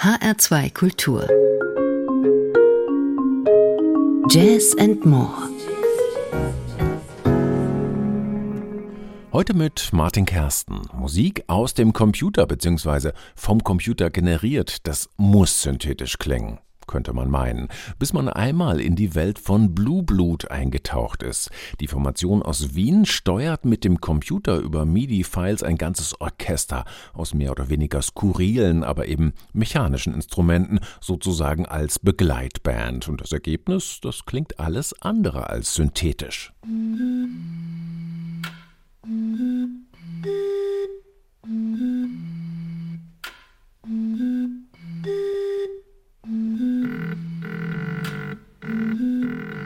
HR2 Kultur. Jazz and More. Heute mit Martin Kersten. Musik aus dem Computer bzw. vom Computer generiert. Das muss synthetisch klingen könnte man meinen, bis man einmal in die Welt von Blue Blut eingetaucht ist. Die Formation aus Wien steuert mit dem Computer über MIDI-Files ein ganzes Orchester aus mehr oder weniger skurrilen, aber eben mechanischen Instrumenten, sozusagen als Begleitband. Und das Ergebnis, das klingt alles andere als synthetisch. Mm-hmm. Mm-hmm.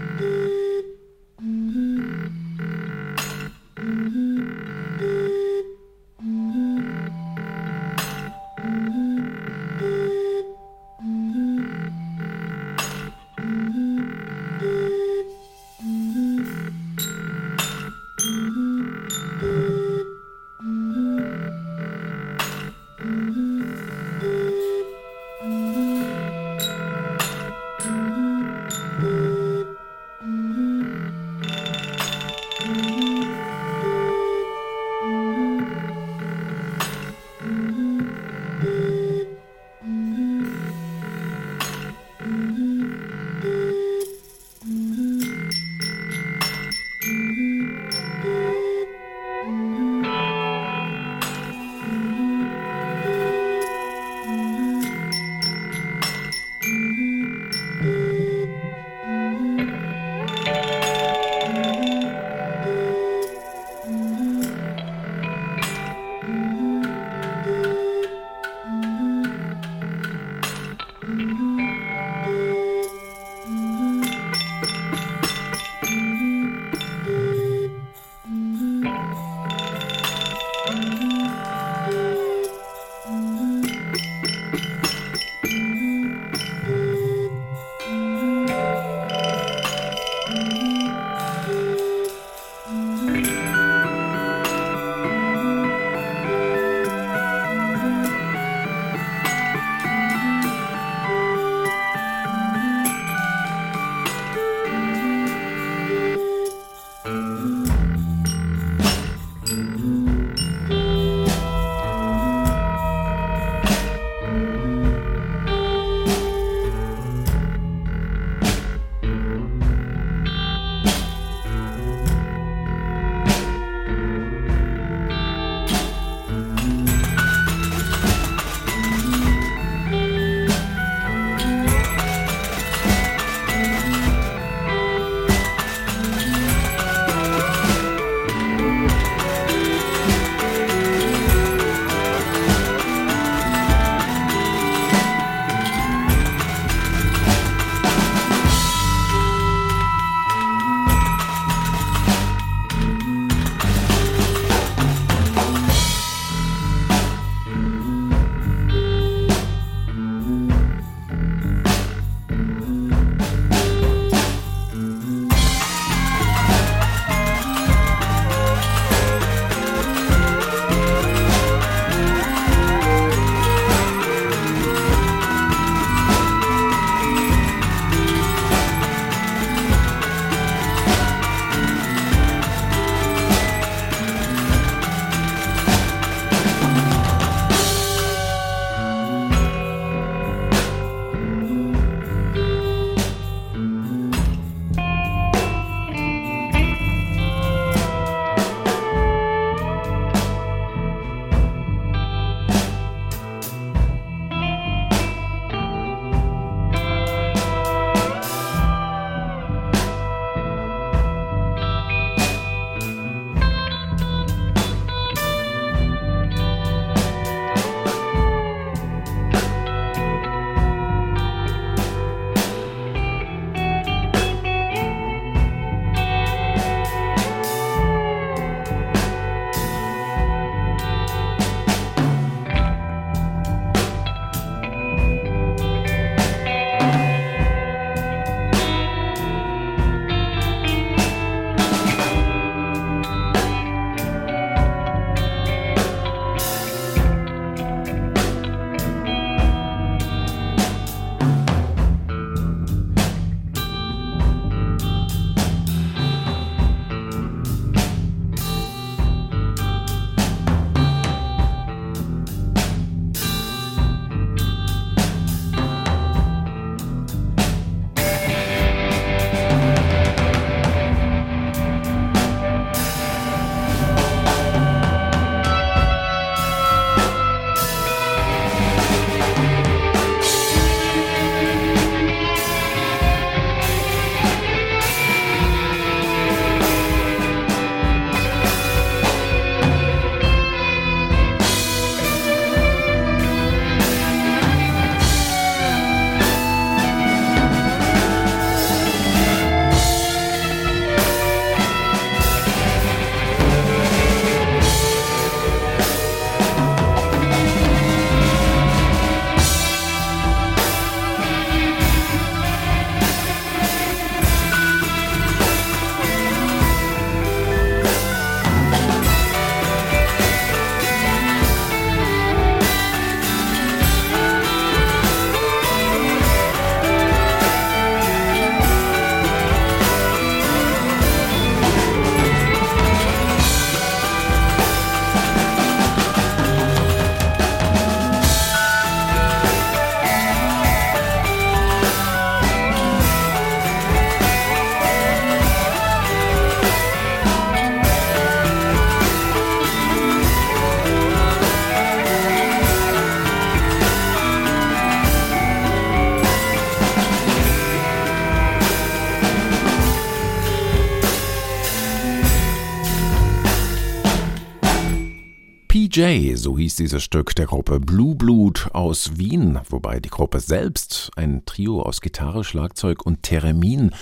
DJ, so hieß dieses Stück der Gruppe Blue Blood aus Wien, wobei die Gruppe selbst, ein Trio aus Gitarre, Schlagzeug und Theremin,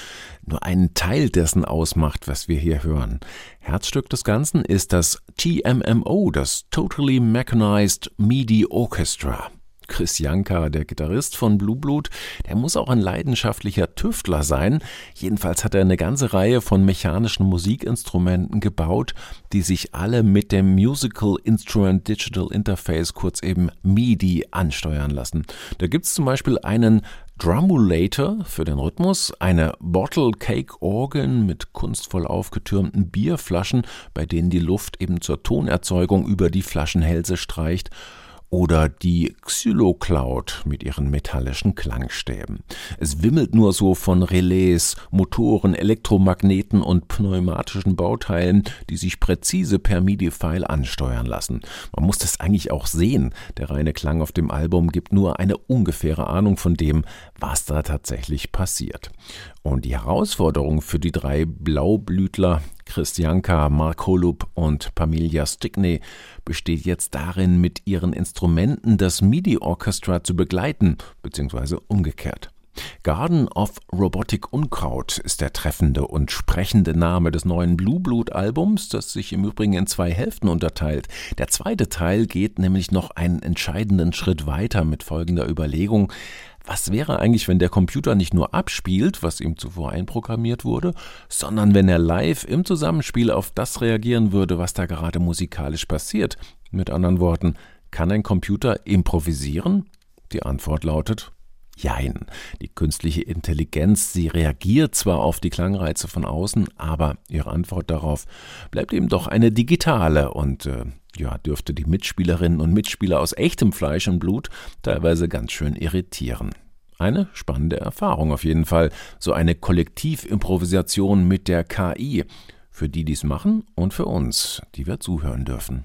nur einen Teil dessen ausmacht, was wir hier hören. Herzstück des Ganzen ist das TMMO, das Totally Mechanized MIDI Orchestra. Chris Janka, der Gitarrist von Blue Blood, der muss auch ein leidenschaftlicher Tüftler sein. Jedenfalls hat er eine ganze Reihe von mechanischen Musikinstrumenten gebaut, die sich alle mit dem Musical Instrument Digital Interface, kurz eben MIDI, ansteuern lassen. Da gibt es zum Beispiel einen Drumulator für den Rhythmus, eine Bottle Cake Organ mit kunstvoll aufgetürmten Bierflaschen, bei denen die Luft eben zur Tonerzeugung über die Flaschenhälse streicht oder die Xylocloud mit ihren metallischen Klangstäben. Es wimmelt nur so von Relais, Motoren, Elektromagneten und pneumatischen Bauteilen, die sich präzise per MIDI-File ansteuern lassen. Man muss das eigentlich auch sehen. Der reine Klang auf dem Album gibt nur eine ungefähre Ahnung von dem, was da tatsächlich passiert. Und die Herausforderung für die drei Blaublütler Christianka, Mark Holub und Pamilja Stickney besteht jetzt darin, mit ihren Instrumenten das MIDI-Orchestra zu begleiten, beziehungsweise umgekehrt. Garden of Robotic Unkraut ist der treffende und sprechende Name des neuen Blue Blood Albums, das sich im Übrigen in zwei Hälften unterteilt. Der zweite Teil geht nämlich noch einen entscheidenden Schritt weiter mit folgender Überlegung. Was wäre eigentlich, wenn der Computer nicht nur abspielt, was ihm zuvor einprogrammiert wurde, sondern wenn er live im Zusammenspiel auf das reagieren würde, was da gerade musikalisch passiert? Mit anderen Worten, kann ein Computer improvisieren? Die Antwort lautet Jein. Die künstliche Intelligenz, sie reagiert zwar auf die Klangreize von außen, aber ihre Antwort darauf bleibt eben doch eine digitale und äh, ja, dürfte die Mitspielerinnen und Mitspieler aus echtem Fleisch und Blut teilweise ganz schön irritieren. Eine spannende Erfahrung auf jeden Fall, so eine Kollektivimprovisation mit der KI, für die dies machen und für uns, die wir zuhören dürfen.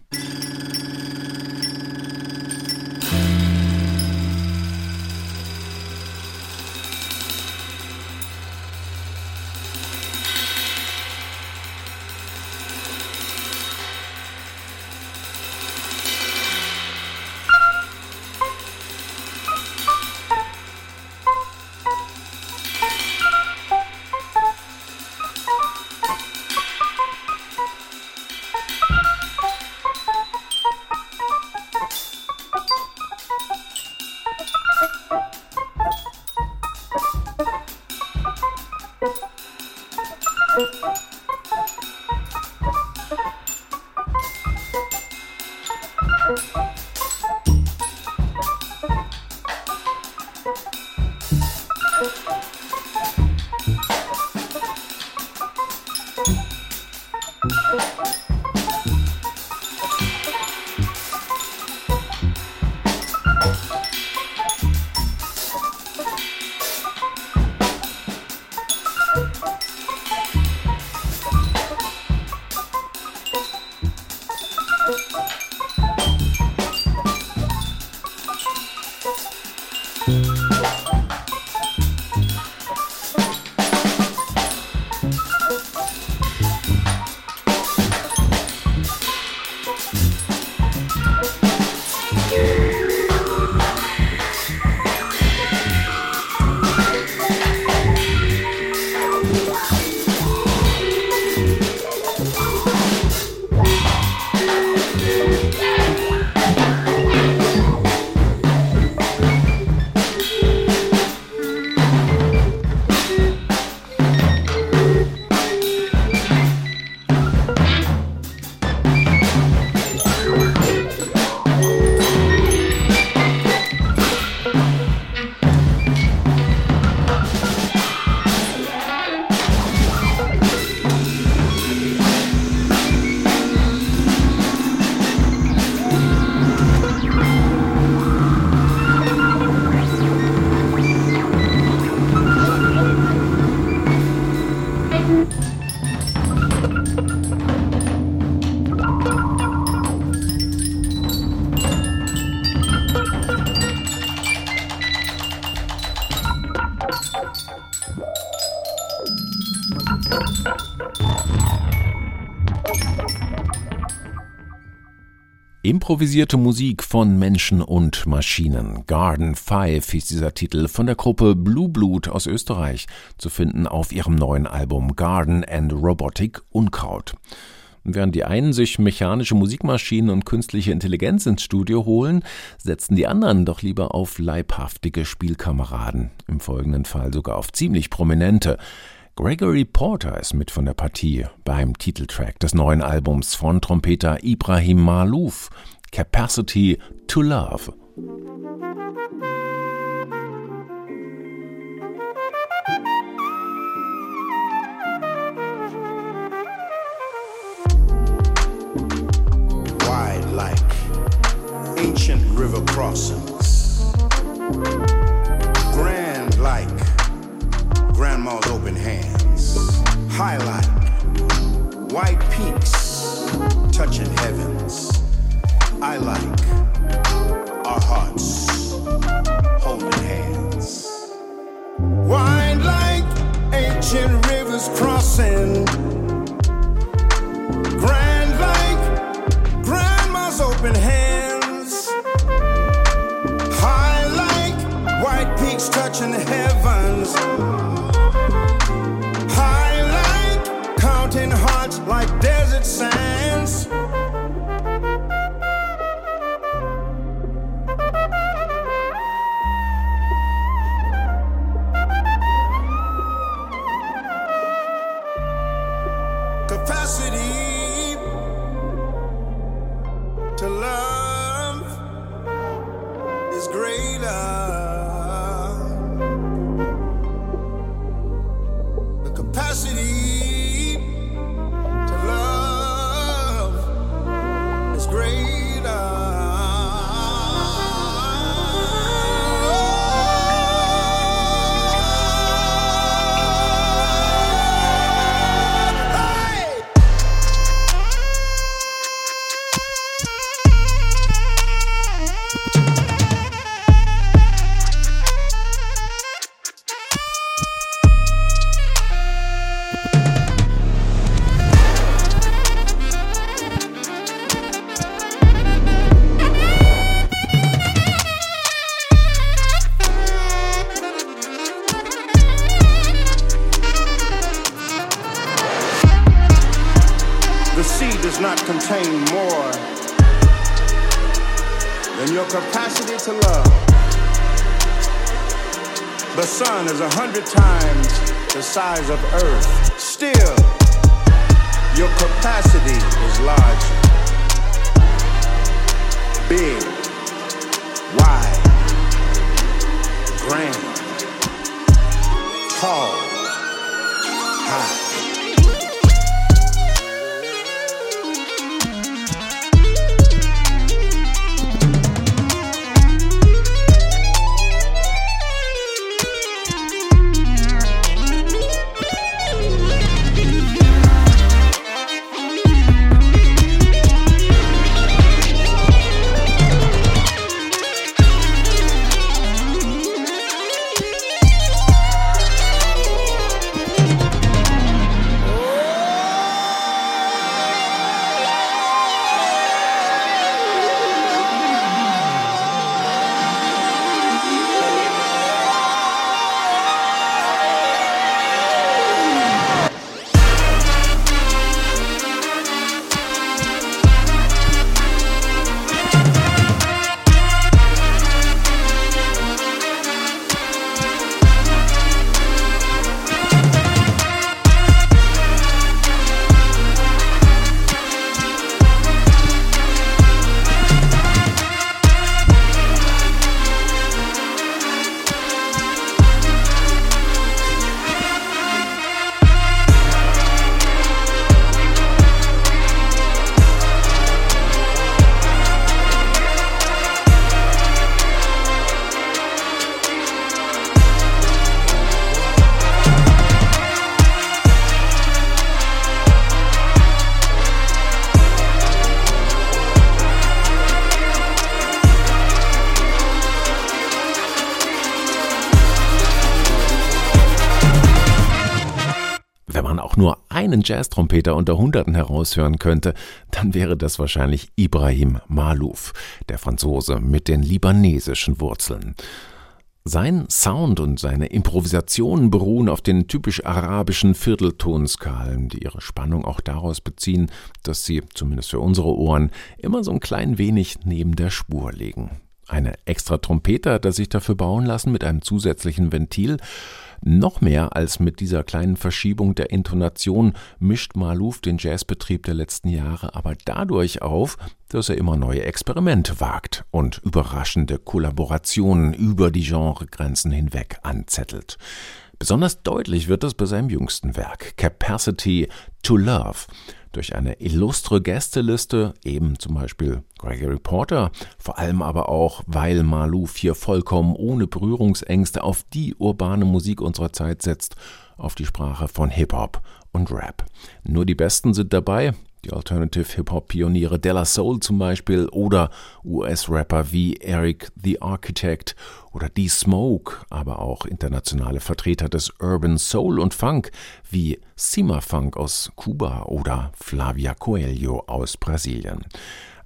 Improvisierte Musik von Menschen und Maschinen. Garden Five hieß dieser Titel von der Gruppe Blue Blood aus Österreich, zu finden auf ihrem neuen Album Garden and Robotic Unkraut. Während die einen sich mechanische Musikmaschinen und künstliche Intelligenz ins Studio holen, setzen die anderen doch lieber auf leibhaftige Spielkameraden, im folgenden Fall sogar auf ziemlich prominente. Gregory Porter ist mit von der Partie beim Titeltrack des neuen Albums von Trompeter Ibrahim Malouf, Capacity to Love. Wide like ancient river crossings, grand like grandma's open hands. Highlight white peaks touching heavens. I like our hearts holding hands. Wind like ancient rivers crossing. Grand like grandma's open hands. High like white peaks touching heavens. Does not contain more than your capacity to love. The sun is a hundred times the size of Earth. Still, your capacity is large, big, wide, grand, tall, einen Jazztrompeter unter Hunderten heraushören könnte, dann wäre das wahrscheinlich Ibrahim Malouf, der Franzose mit den libanesischen Wurzeln. Sein Sound und seine Improvisationen beruhen auf den typisch arabischen Vierteltonskalen, die ihre Spannung auch daraus beziehen, dass sie, zumindest für unsere Ohren, immer so ein klein wenig neben der Spur liegen. Eine extra Trompete hat er sich dafür bauen lassen mit einem zusätzlichen Ventil noch mehr als mit dieser kleinen Verschiebung der Intonation mischt Malouf den Jazzbetrieb der letzten Jahre aber dadurch auf, dass er immer neue Experimente wagt und überraschende Kollaborationen über die Genregrenzen hinweg anzettelt. Besonders deutlich wird das bei seinem jüngsten Werk Capacity to Love durch eine illustre Gästeliste, eben zum Beispiel Gregory Porter, vor allem aber auch, weil Malouf hier vollkommen ohne Berührungsängste auf die urbane Musik unserer Zeit setzt, auf die Sprache von Hip-Hop und Rap. Nur die Besten sind dabei, die Alternative Hip-Hop-Pioniere Della Soul zum Beispiel oder US-Rapper wie Eric the Architect oder D-Smoke, aber auch internationale Vertreter des Urban Soul und Funk wie Sima Funk aus Kuba oder Flavia Coelho aus Brasilien.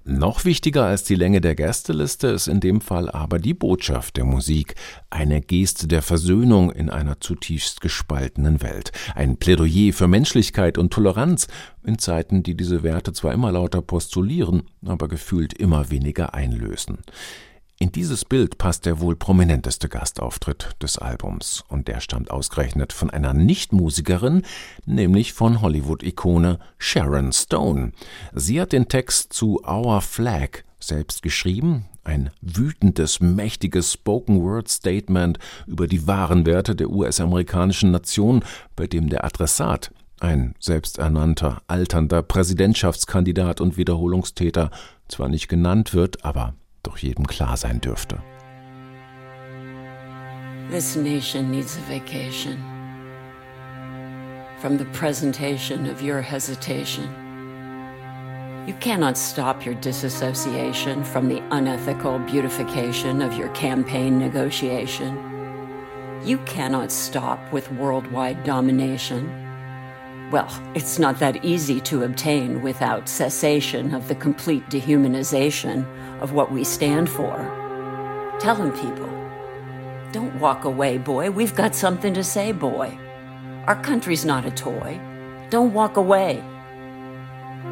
Noch wichtiger als die Länge der Gästeliste ist in dem Fall aber die Botschaft der Musik, eine Geste der Versöhnung in einer zutiefst gespaltenen Welt, ein Plädoyer für Menschlichkeit und Toleranz in Zeiten, die diese Werte zwar immer lauter postulieren, aber gefühlt immer weniger einlösen. In dieses Bild passt der wohl prominenteste Gastauftritt des Albums, und der stammt ausgerechnet von einer Nichtmusikerin, nämlich von Hollywood-Ikone Sharon Stone. Sie hat den Text zu Our Flag selbst geschrieben, ein wütendes, mächtiges Spoken-Word-Statement über die wahren Werte der US-amerikanischen Nation, bei dem der Adressat ein selbsternannter, alternder Präsidentschaftskandidat und Wiederholungstäter zwar nicht genannt wird, aber doch jedem klar sein dürfte. This nation needs a vacation from the presentation of your hesitation. You cannot stop your disassociation from the unethical beautification of your campaign negotiation. You cannot stop with worldwide domination well, it's not that easy to obtain without cessation of the complete dehumanization of what we stand for. Telling people, don't walk away, boy. We've got something to say, boy. Our country's not a toy. Don't walk away.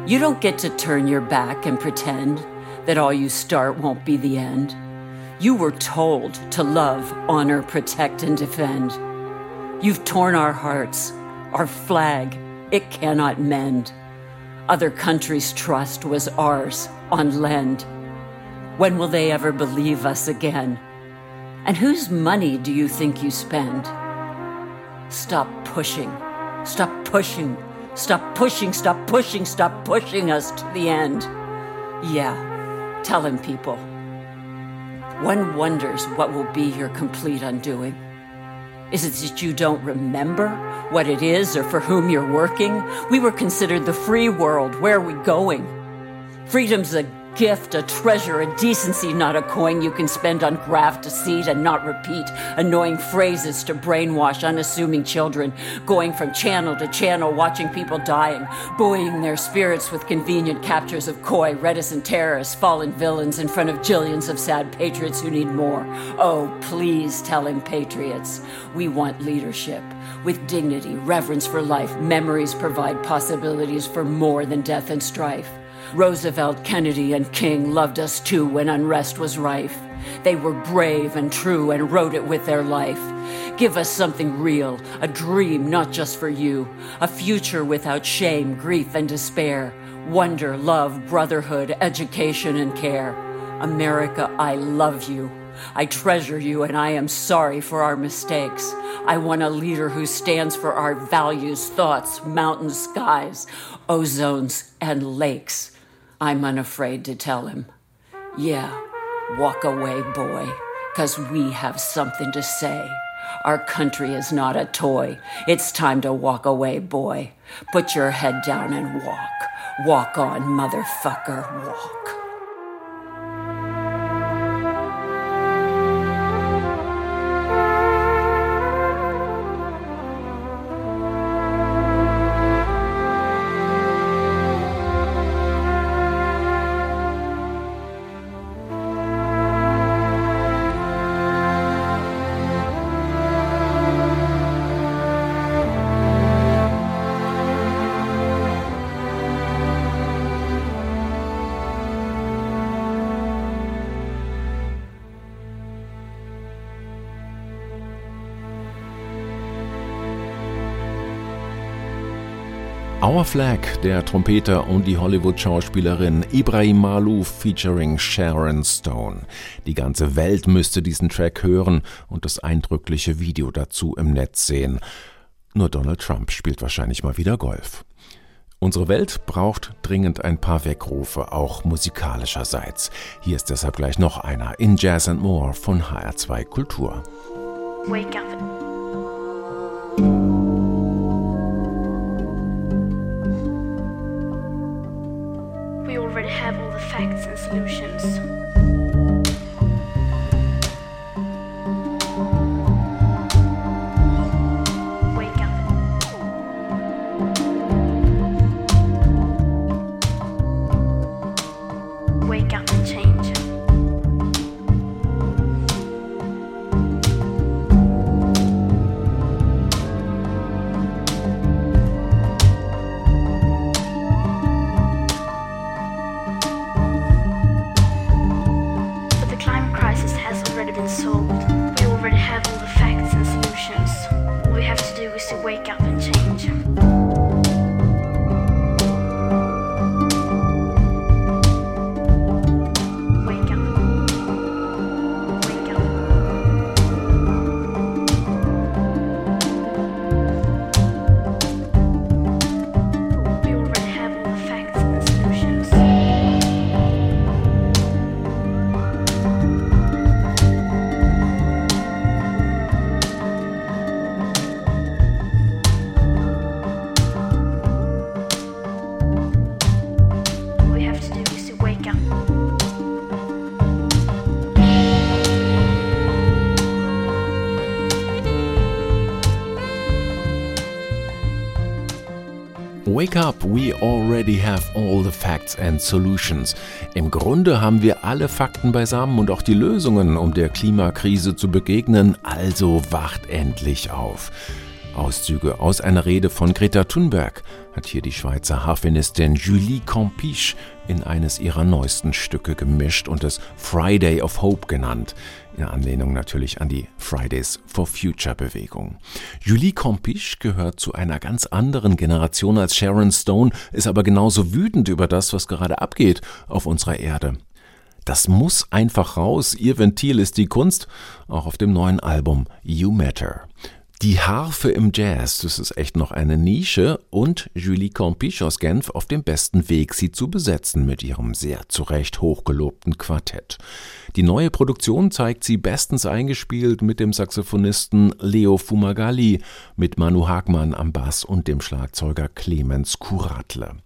You don't get to turn your back and pretend that all you start won't be the end. You were told to love, honor, protect, and defend. You've torn our hearts, our flag, it cannot mend. Other countries' trust was ours on lend. When will they ever believe us again? And whose money do you think you spend? Stop pushing. Stop pushing. Stop pushing. Stop pushing. Stop pushing us to the end. Yeah, telling people. One wonders what will be your complete undoing. Is it that you don't remember what it is or for whom you're working? We were considered the free world. Where are we going? Freedom's a gift, a treasure, a decency, not a coin you can spend on graft, deceit, and not repeat annoying phrases to brainwash unassuming children, going from channel to channel, watching people dying, buoying their spirits with convenient captures of coy, reticent terrorists, fallen villains in front of jillions of sad patriots who need more. Oh, please tell him, patriots, we want leadership. With dignity, reverence for life, memories provide possibilities for more than death and strife. Roosevelt, Kennedy, and King loved us too when unrest was rife. They were brave and true and wrote it with their life. Give us something real, a dream not just for you, a future without shame, grief, and despair, wonder, love, brotherhood, education, and care. America, I love you. I treasure you and I am sorry for our mistakes. I want a leader who stands for our values, thoughts, mountains, skies, ozones, and lakes. I'm unafraid to tell him, yeah, walk away, boy, because we have something to say. Our country is not a toy. It's time to walk away, boy. Put your head down and walk. Walk on, motherfucker, walk. Our Flag, der Trompeter und die Hollywood-Schauspielerin Ibrahim Malouf featuring Sharon Stone. Die ganze Welt müsste diesen Track hören und das eindrückliche Video dazu im Netz sehen. Nur Donald Trump spielt wahrscheinlich mal wieder Golf. Unsere Welt braucht dringend ein paar Weckrufe, auch musikalischerseits. Hier ist deshalb gleich noch einer in Jazz and More von HR2 Kultur. Wake up. Solutions. Wake up, we already have all the facts and solutions. Im Grunde haben wir alle Fakten beisammen und auch die Lösungen, um der Klimakrise zu begegnen, also wacht endlich auf. Auszüge aus einer Rede von Greta Thunberg hat hier die Schweizer Harfenistin Julie Campiche in eines ihrer neuesten Stücke gemischt und es Friday of Hope genannt in Anlehnung natürlich an die Fridays for Future Bewegung. Julie Compiche gehört zu einer ganz anderen Generation als Sharon Stone, ist aber genauso wütend über das, was gerade abgeht auf unserer Erde. Das muss einfach raus. Ihr Ventil ist die Kunst, auch auf dem neuen Album You Matter. Die Harfe im Jazz, das ist echt noch eine Nische und Julie Compiche aus Genf auf dem besten Weg, sie zu besetzen mit ihrem sehr zu Recht hochgelobten Quartett. Die neue Produktion zeigt sie bestens eingespielt mit dem Saxophonisten Leo Fumagalli, mit Manu Hagmann am Bass und dem Schlagzeuger Clemens Kuratle.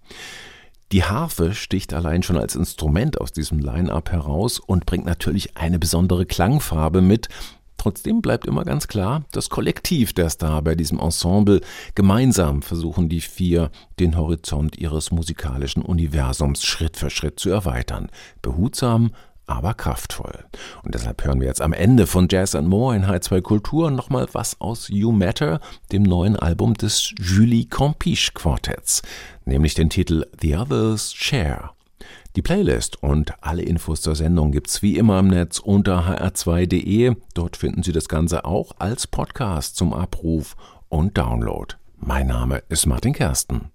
Die Harfe sticht allein schon als Instrument aus diesem Line-up heraus und bringt natürlich eine besondere Klangfarbe mit, Trotzdem bleibt immer ganz klar, das Kollektiv der Star bei diesem Ensemble. Gemeinsam versuchen die vier, den Horizont ihres musikalischen Universums Schritt für Schritt zu erweitern. Behutsam, aber kraftvoll. Und deshalb hören wir jetzt am Ende von Jazz and More in H2 Kultur nochmal was aus You Matter, dem neuen Album des Julie Compiche Quartetts, nämlich den Titel The Others Share. Die Playlist und alle Infos zur Sendung gibt's wie immer im Netz unter hr2.de. Dort finden Sie das Ganze auch als Podcast zum Abruf und Download. Mein Name ist Martin Kersten.